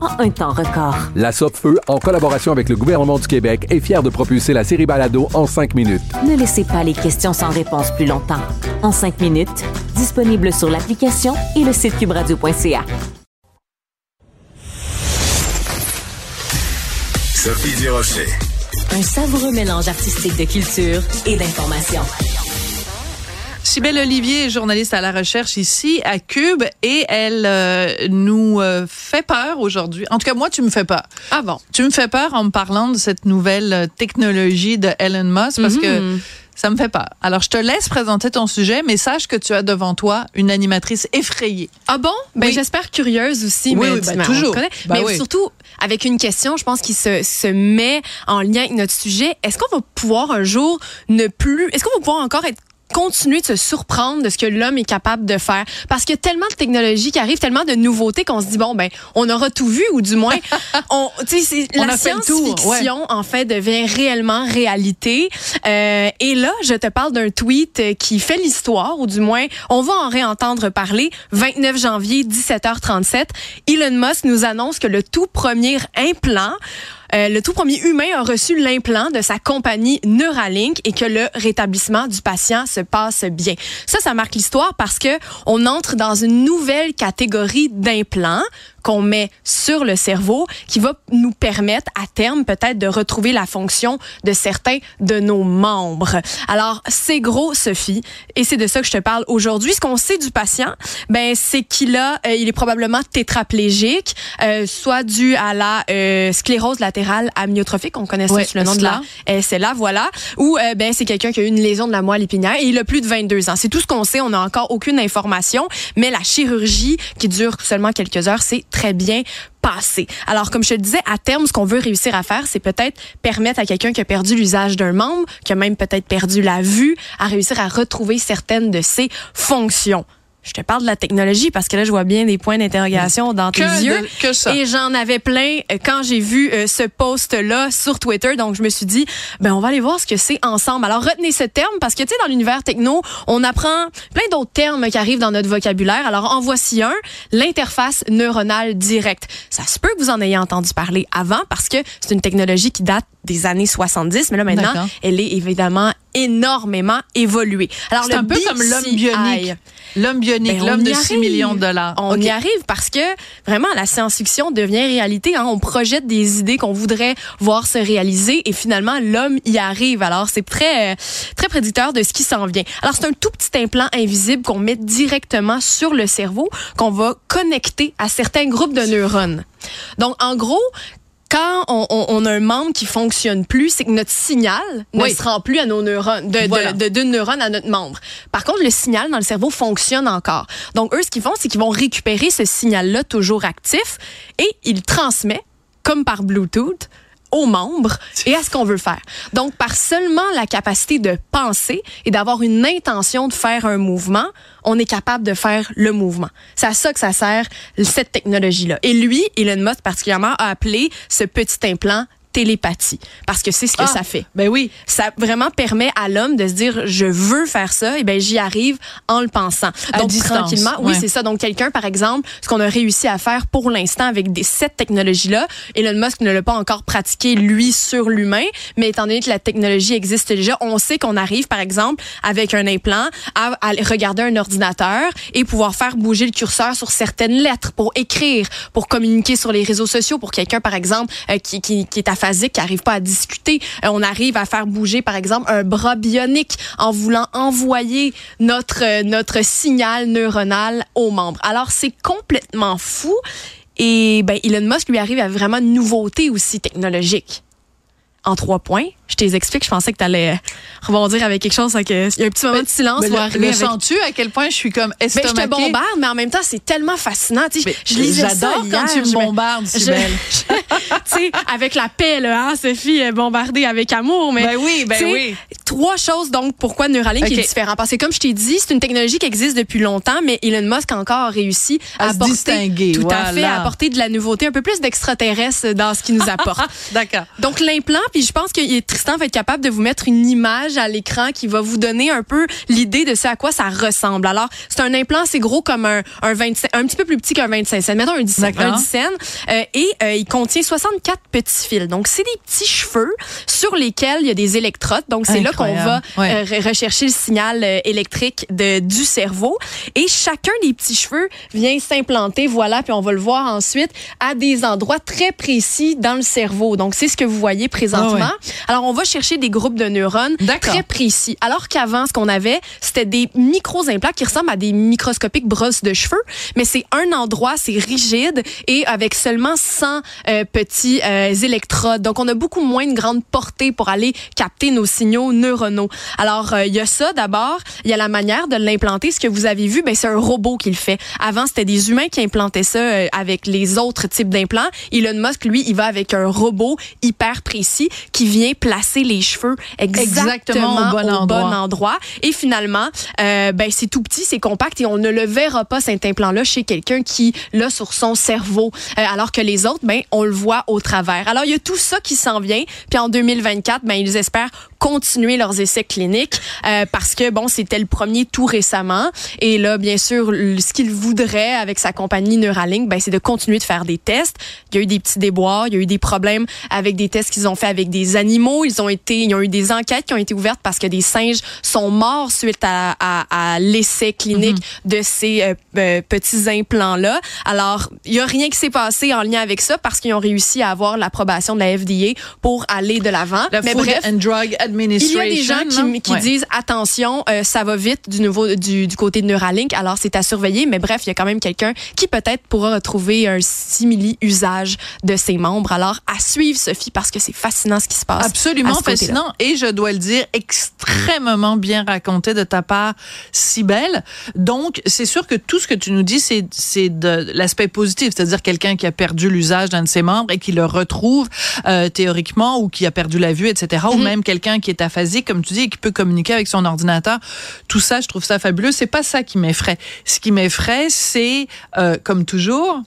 en un temps record. La Feu, en collaboration avec le gouvernement du Québec, est fière de propulser la série Balado en cinq minutes. Ne laissez pas les questions sans réponse plus longtemps. En cinq minutes, disponible sur l'application et le site cubradio.ca. Sophie Durocher. Un savoureux mélange artistique de culture et d'information. Sibelle Olivier est journaliste à la recherche ici à Cube et elle euh, nous euh, fait peur aujourd'hui. En tout cas, moi, tu me fais peur. Ah bon? Tu me fais peur en me parlant de cette nouvelle euh, technologie de Elon Musk parce que Mhm. ça me fait peur. Alors, je te laisse présenter ton sujet, mais sache que tu as devant toi une animatrice effrayée. Ah bon? Ben, Oui. j'espère curieuse aussi. Oui, mais oui, ben, toujours. Ben mais oui. surtout, avec une question, je pense, qui se, se met en lien avec notre sujet. Est-ce qu'on va pouvoir un jour ne plus, est-ce qu'on va pouvoir encore être continuer de se surprendre de ce que l'homme est capable de faire. Parce qu'il y a tellement de technologies qui arrivent tellement de nouveautés qu'on se dit bon ben on aura tout vu ou du moins on tu sais c'est- On la science-fiction en fait devient réellement réalité. Euh, et là je te parle d'un tweet euh, qui fait l'histoire ou du moins on va en réentendre parler. 29 janvier 17h37 Elon Musk nous annonce que le tout premier implant euh, le tout premier humain a reçu l'implant de sa compagnie Neuralink et que le rétablissement du patient se passe bien. Ça, ça marque l'histoire parce que on entre dans une nouvelle catégorie d'implants qu'on met sur le cerveau qui va nous permettre à terme peut-être de retrouver la fonction de certains de nos membres. Alors, c'est gros, Sophie, et c'est de ça que je te parle aujourd'hui. Ce qu'on sait du patient, ben, c'est qu'il a, euh, il est probablement tétraplégique, euh, soit dû à la euh, sclérose latérale amyotrophique, on connaît ça Ouais, sous le nom de la SLA. c'est là, voilà. Ou ben c'est quelqu'un qui a eu une lésion de la moelle épinière et il a plus de 22 ans. C'est tout ce qu'on sait. On n'a encore aucune information, mais la chirurgie qui dure seulement quelques heures, c'est très bien passé. Alors, comme je te disais, à terme, ce qu'on veut réussir à faire, c'est peut-être permettre à quelqu'un qui a perdu l'usage d'un membre, qui a même peut-être perdu la vue, à réussir à retrouver certaines de ses fonctions. Je te parle de la technologie parce que là, je vois bien des points d'interrogation dans tes Que, yeux. de- que ça. Et j'en avais plein euh, quand j'ai vu euh, ce post-là sur Twitter. Donc, je me suis dit, ben, on va aller voir ce que c'est ensemble. Alors, retenez ce terme parce que, tu sais, dans l'univers techno, on apprend plein d'autres termes qui arrivent dans notre vocabulaire. Alors, en voici un, l'interface neuronale directe. Ça se peut que vous en ayez entendu parler avant parce que c'est une technologie qui date des années 70, mais là, maintenant, elle est évidemment énormément évoluée. Alors, C'est un peu comme l'homme bionique. L'homme bionique, ben, l'homme de 6 arrive. millions de dollars. On y arrive parce que vraiment la science-fiction devient réalité. Hein. On projette des idées qu'on voudrait voir se réaliser et finalement l'homme y arrive. Alors c'est très euh, très prédicteur de ce qui s'en vient. Alors c'est un tout petit implant invisible qu'on met directement sur le cerveau qu'on va connecter à certains groupes de neurones. Donc en gros quand on, on- on a un membre qui fonctionne plus, c'est que notre signal ne se rend plus à nos neurones, de, de- Voilà. de- neurone à notre membre. Par contre, le signal dans le cerveau fonctionne encore. Donc, eux, ce qu'ils font, c'est qu'ils vont récupérer ce signal-là toujours actif et ils transmettent, comme par Bluetooth, aux membres et à ce qu'on veut faire. Donc, par seulement la capacité de penser et d'avoir une intention de faire un mouvement, on est capable de faire le mouvement. C'est à ça que ça sert, cette technologie-là. Et lui, Elon Musk particulièrement, a appelé ce petit implant télépathie parce que c'est ce que Ah, ça fait. Ben oui. Ça vraiment permet à l'homme de se dire je veux faire ça et ben j'y arrive en le pensant. À Donc distance, tranquillement, oui, ouais. c'est ça. Donc quelqu'un par exemple, ce qu'on a réussi à faire pour l'instant avec des cette technologie là, Elon Musk ne l'a pas encore pratiqué lui sur l'humain, mais étant donné que la technologie existe déjà, on sait qu'on arrive par exemple avec un implant à, à regarder un ordinateur et pouvoir faire bouger le curseur sur certaines lettres pour écrire, pour communiquer sur les réseaux sociaux pour quelqu'un par exemple euh, qui, qui, qui est aphasique, qui arrive pas à discuter. Euh, on arrive à faire bouger par exemple un bras bionique en voulant envoyer notre euh, notre signal neuronal aux membres. Alors c'est complètement fou et ben Elon Musk lui arrive à vraiment une nouveauté aussi technologique. En trois points, je les explique. Je pensais que tu allais rebondir avec quelque chose. donc, Il y a un petit moment de silence. Mais le, le avec- sens-tu à quel point je suis comme ben, je te bombarde, mais en même temps, c'est tellement fascinant. Tu sais, Mais je lisais J'adore quand hier, tu me bombardes, je- avec la paix, là, hein, Sophie, euh, bombardée avec amour. Mais, Ben oui, ben oui. Trois choses, donc, pourquoi Neuralink Ok. est différent? Parce que, comme je t'ai dit, c'est une technologie qui existe depuis longtemps, mais Elon Musk a encore réussi À à, apporter, distinguer, tout à fait, à apporter de la nouveauté, un peu plus d'extraterrestre dans ce qu'il nous apporte. D'accord. Donc l'implant, puis je pense que Tristan va être capable de vous mettre une image à l'écran qui va vous donner un peu l'idée de ce à quoi ça ressemble. Alors c'est un implant, c'est gros comme un, un 25, un petit peu plus petit qu'un 25 cents. Mettons un 10 cents. D'accord. Un 10 cents. Euh, et euh, il contient 64 petits fils. Donc c'est des petits cheveux sur lesquels il y a des électrodes. Donc c'est là qu'on va. Ouais. euh, re- rechercher le signal euh, électrique de, du cerveau. Et chacun des petits cheveux vient s'implanter, voilà, puis on va le voir ensuite, à des endroits très précis dans le cerveau. Donc, c'est ce que vous voyez présentement. Ah ouais. Alors, on va chercher des groupes de neurones très précis. Alors qu'avant, ce qu'on avait, c'était des micros-implants qui ressemblent à des microscopiques brosses de cheveux, mais c'est un endroit, c'est rigide et avec seulement 100 euh, petits euh, électrodes. Donc, on a beaucoup moins une grande portée pour aller capter nos signaux neuronaux. Alors, euh, il y a ça d'abord. Il y a la manière de l'implanter. Ce que vous avez vu, ben, c'est un robot qui le fait. Avant, c'était des humains qui implantaient ça avec les autres types d'implants. Elon Musk, lui, il va avec un robot hyper précis qui vient placer les cheveux exactement, Exactement au bon endroit. endroit. Et finalement, euh, ben, c'est tout petit, c'est compact et on ne le verra pas, cet implant-là, chez quelqu'un qui l'a sur son cerveau. Euh, alors que les autres, ben, on le voit au travers. Alors, il y a tout ça qui s'en vient. Puis en 2024, ben, ils espèrent continuer leurs essais cliniques euh, parce que, bon, c'était le premier tout récemment. Et là, bien sûr, ce qu'il voudrait avec sa compagnie Neuralink, ben, c'est de continuer de faire des tests. Il y a eu des petits déboires, il y a eu des problèmes avec des tests qu'ils ont fait avec des animaux. Ils ont été, ils ont eu des enquêtes qui ont été ouvertes parce que des singes sont morts suite à, à, à l'essai clinique de ces euh, euh, petits implants-là. Alors, il y a rien qui s'est passé en lien avec ça parce qu'ils ont réussi à avoir l'approbation de la FDA pour aller de l'avant. La Mais Food bref, and Drug il y a des gens qui, qui Ouais. disent attention, euh, ça va vite du nouveau du, du côté de Neuralink, alors c'est à surveiller. Mais bref, il y a quand même quelqu'un qui peut-être pourra retrouver un simili usage de ses membres. Alors à suivre, Sophie, parce que c'est fascinant ce qui se passe. Absolument côté-là. fascinant et je dois le dire extrêmement bien raconté de ta part, si belle. Donc c'est sûr que tout ce que tu nous dis c'est c'est de l'aspect positif, c'est-à-dire quelqu'un qui a perdu l'usage d'un de ses membres et qui le retrouve euh, théoriquement ou qui a perdu la vue, etc. Ou même quelqu'un qui est aphasique, comme tu dis, et qui peut communiquer avec son ordinateur. Tout ça, je trouve ça fabuleux. C'est pas ça qui m'effraie. Ce qui m'effraie, c'est euh, comme toujours.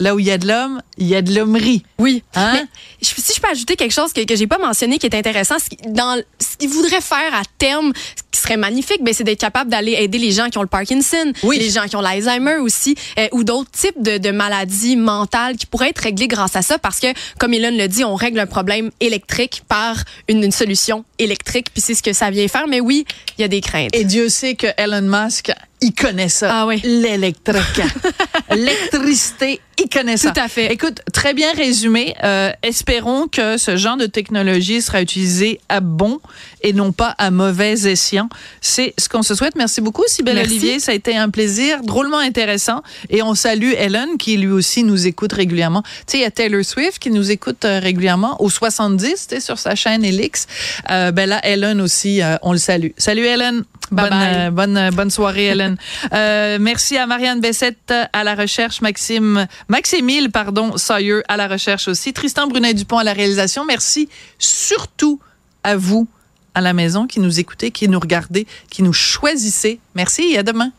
Là où il y a de l'homme, il y a de l'hommerie. Oui. Hein? Mais si je peux ajouter quelque chose que, que j'ai pas mentionné qui est intéressant, ce qui- dans ce qu'il voudrait faire à terme, ce qui serait magnifique, ben, c'est d'être capable d'aller aider les gens qui ont le Parkinson, Oui. les gens qui ont l'Alzheimer aussi, euh, ou d'autres types de, de maladies mentales qui pourraient être réglées grâce à ça, parce que, comme Elon le dit, on règle un problème électrique par une, une solution électrique, puis c'est ce que ça vient faire. Mais oui, il y a des craintes. Et Dieu sait que Elon Musk, il connaît ça. Ah oui. L'électrique. L'électricité, il connaît ça. Tout à fait. Écoute, très bien résumé. Euh, espérons que ce genre de technologie sera utilisé à bon et non pas à mauvais escient. C'est ce qu'on se souhaite. Merci beaucoup, Sybelle. Olivier. Ça a été un plaisir, drôlement intéressant. Et on salue Ellen, qui lui aussi nous écoute régulièrement. Tu sais, il y a Taylor Swift qui nous écoute euh, régulièrement au 70, tu sais, sur sa chaîne Elix. Euh, ben là, Ellen aussi, euh, on le salue. Salut, Ellen. Bye bonne, bye. bonne, bonne soirée, Euh, merci à Marianne Bessette à la recherche, Maxime, Maximile, pardon, Sawyer à la recherche aussi, Tristan Brunet-Dupont à la réalisation. Merci surtout à vous à la maison qui nous écoutez, qui nous regardez, qui nous choisissez. Merci et à demain.